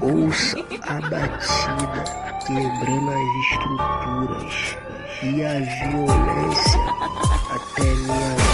Ouça a batida quebrando as estruturas e a violência até minha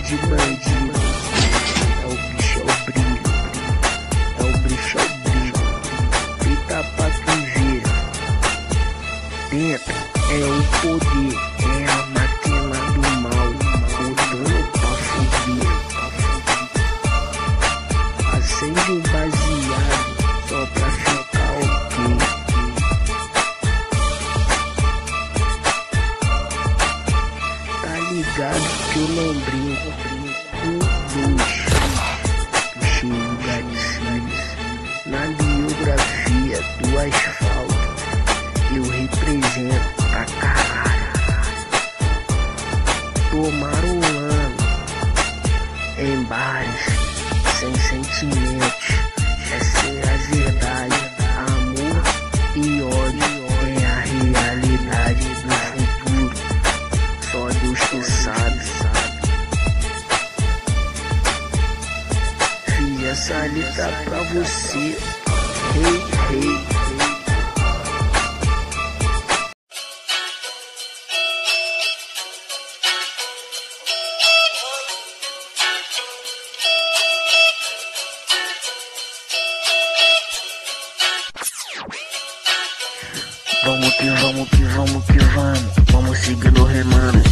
postura de ligado que eu não brinco. Um, dois, puxei o gatilho. Na biografia do asfalto, Vamos que vamos que vamos que vamos, vamos seguindo remando.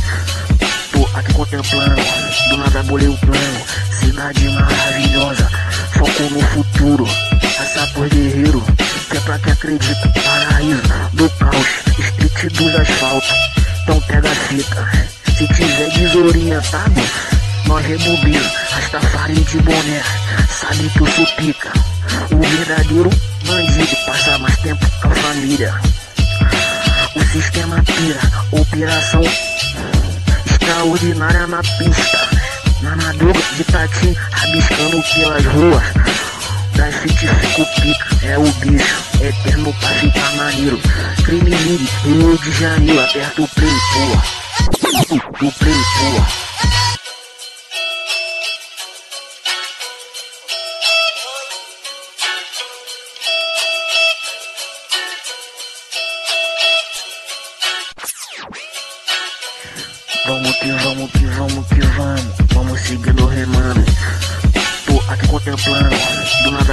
Tô aqui contemplando, do nada bolei o plano. Cidade maravilhosa, foco no futuro. Essa por guerreiro, que é pra que acredita. Paraíso do caos, street dos asfalto. Então pega a fita, se tiver desorientado, nós rebobina. Rastafari de boné, sabe que sou pica. O verdadeiro bandido passa mais tempo com a família. Sistema pira, operação extraordinária na pista. Na madruga de tatim, rabiscando pelas ruas. Da city fico é o bicho, eterno pra ficar maneiro. Crime Rio de Janeiro, aperta o play, pua. O play.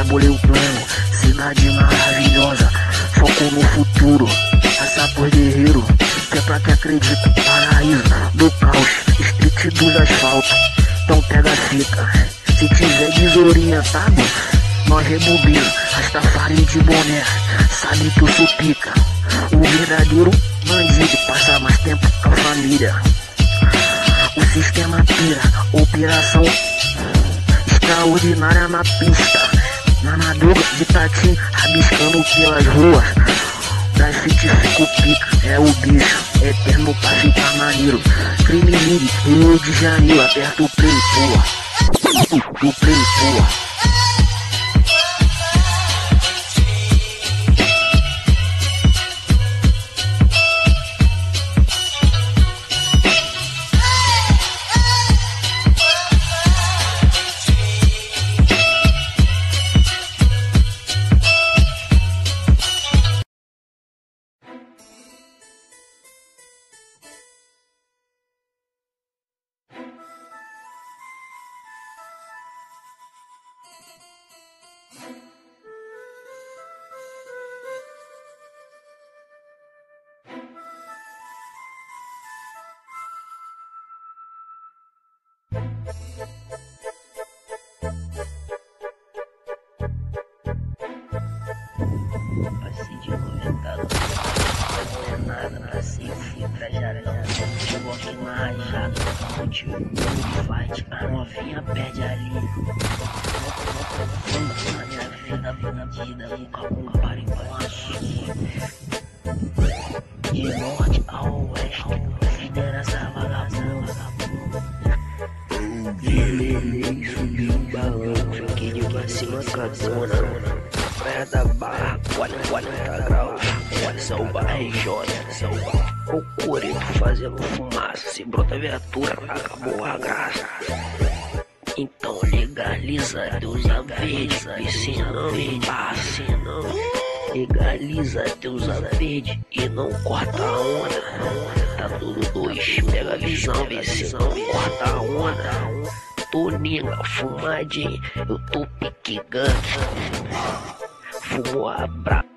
Bolei o plano. Cidade maravilhosa, foco no futuro. Essa por guerreiro, que é pra que acredita. Paraíso do caos, street dos asfalto. Então pega a fita, se tiver desorientado, nós rebobina. Rastafari de boné, sabe que sou pica. O verdadeiro bandido passa mais tempo com a família. O sistema pira, operação extraordinária na pista. Na de tatim, rabiscando pelas ruas. Da city pica, é o bicho, eterno pra ficar maneiro. Crime League, Rio de Janeiro, aperta o play, pua. O play, pua. De 90 não é nada, nasci, fui pra. Chegou aqui na rajada, onde o fight, a novinha perde ali. Na minha vida bandida, nunca com em baixo. De norte a oeste, lidera essa vagabunda. Lelei, subi balão, fiquei de uma cima com a dona. Praia da Barra, 40 graus, olha salva RJ, salva. O coreto fazendo fumaça, se brota viatura, acabou a graça. Então legaliza, Deus a verde, e se não embaça, não. Legaliza, Deus a verde e não corta a onda. Tá tudo dois, pega a visão, vê se não corta a onda. Tô ninga, fumadinho, eu tô pique. Fumo a bra...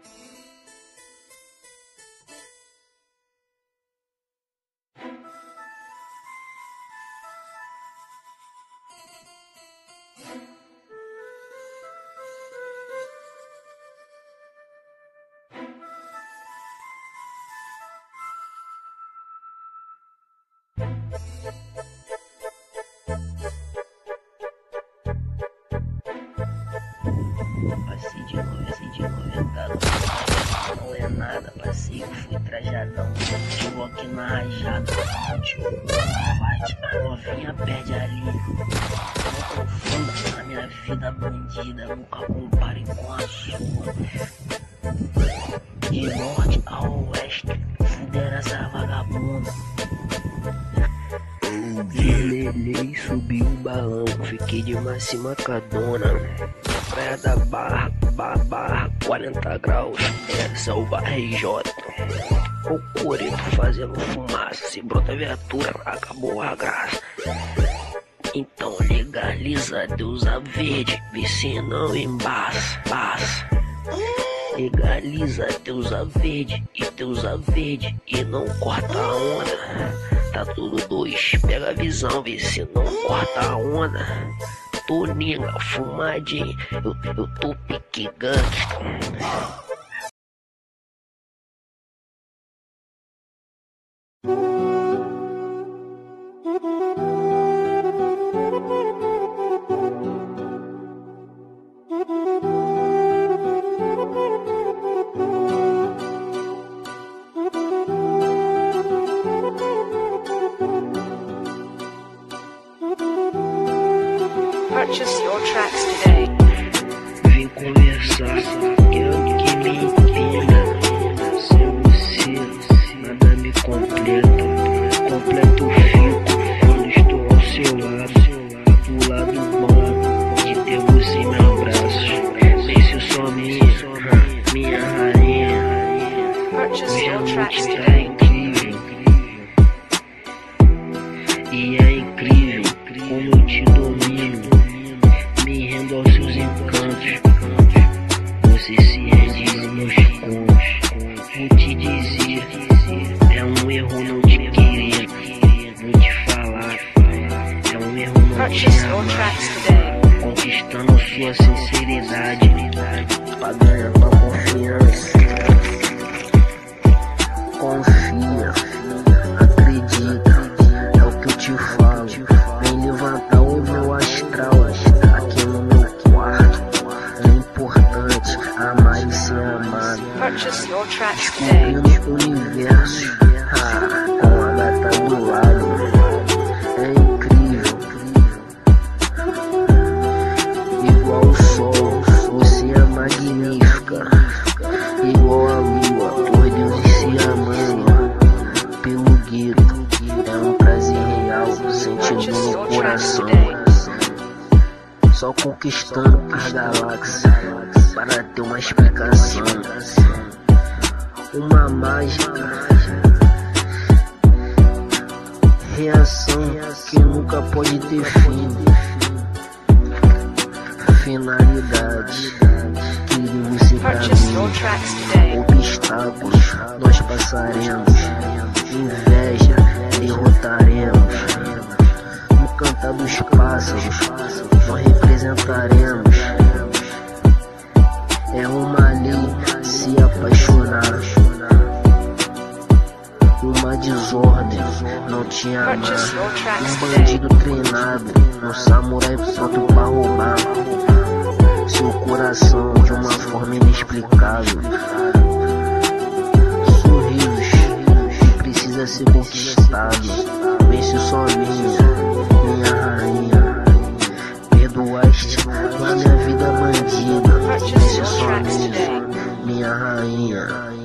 Não é nada, passei, fui trajadão. Chegou aqui na rajada. Fight, a novinha perde ali. Não confunda a minha vida bandida. Nunca compare com a sua. De norte a oeste, fudera essa vagabunda. Lelei, subi um balão, fiquei de uma cima com a dona. Praia da Barra, barra, barra, 40 graus, é salva RJ. O coreto fazendo fumaça, se brota viatura, acabou a graça. Então legaliza, Deus a verde, vê se não embaça, baça. Legaliza, Deus a verde, e Deus a verde, e não corta a onda. Tá tudo dois, pega a visão, vê se não corta a onda. Tô ninga, fumadinho, eu, eu tô pique gangue. Lado. Do lado bom de ter você em meus braços. Pense só minha, minha rainha. Purchase your tracks é today. Sinceridade Uma mágica reação que nunca pode ter fim finalidade que você caminha. Obstáculos nós passaremos, inveja derrotaremos. No cantar dos pássaros nós representaremos. Um bandido treinado, um samurai pronto pra roubar. Seu coração de uma forma inexplicável. Sorrisos precisa ser conquistado. Vence sozinha, minha rainha. Perdoaste na minha vida bandida. Vence sozinha, minha rainha.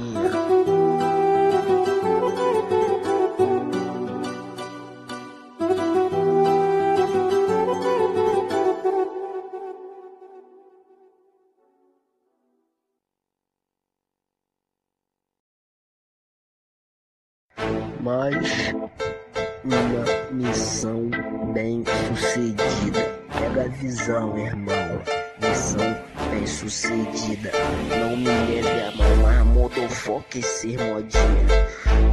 Uma missão bem sucedida. Pega a visão, irmão. Missão bem sucedida. Não me leve a mão, mas motofoca esse modinha.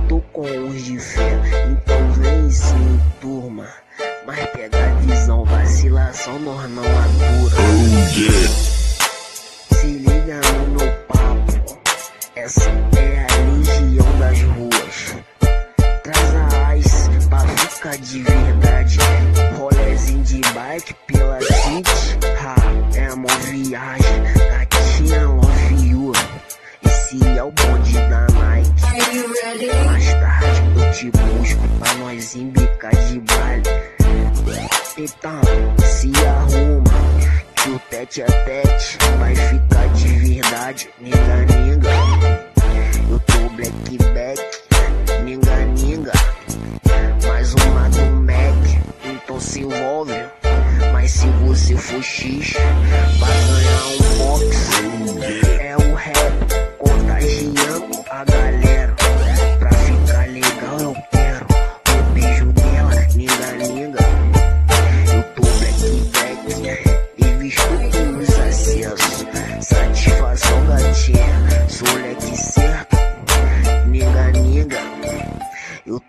Tô com os de fé, então vem sim, turma. Mas pega a visão, vacilação nós não atura. Se liga no meu papo. Essa de verdade. Rolezinho de bike pela city. Ha, é uma viagem. Gatinha love you. Esse é o bonde da Nike. Mais tarde eu te busco pra nós embicar de baile. Então, se arruma. Que o tete a tete vai ficar de verdade. Ninga, ninga.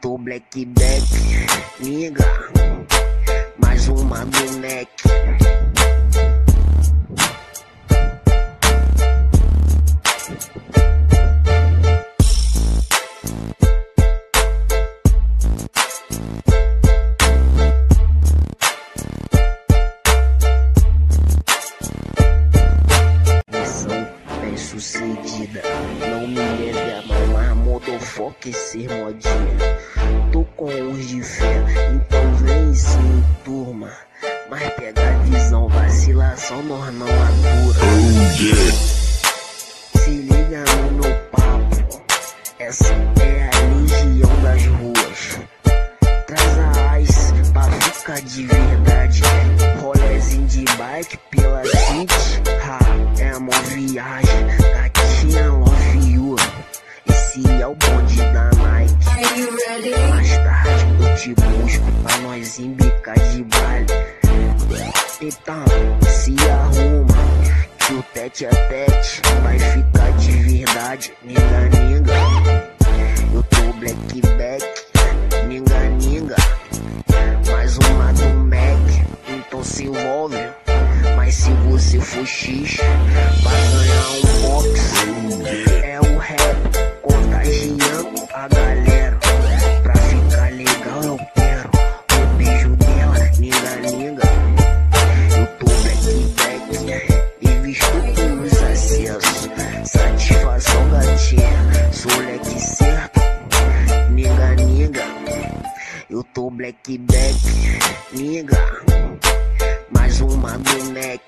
Tô black back, niga. Mais uma do neck. Sucedida. Não me leve a mão, mas motofoca esse modinha. Tô com os de fé, então vem sim, turma. Mas pega a visão, vacilação nós não atura. Se liga no meu papo. Essa é a legião das ruas. Traz a ice pra ficar de verdade. Rolezinho de bike pela city. Ha, é uma viagem. Gatinha love you. Esse é o bonde da Nike. Mais tarde eu te busco pra nós embicar de baile. Então, se arruma. Que o tete a tete vai ficar de verdade. Ninga, ninga. Eu tô black back, ninga ninga. Mais uma do Mac, então se envolve. Mas se você for X, vai ganhar um box. É o rap contagiando a galera. Pra ficar legal eu quero o beijo dela, linda, linda. Eu tô black, back né? e visto com os acessos. Satisfação gatinha, sou leque certo, nigga, nigga. Eu tô black, back, nigga. Mais uma do Mac.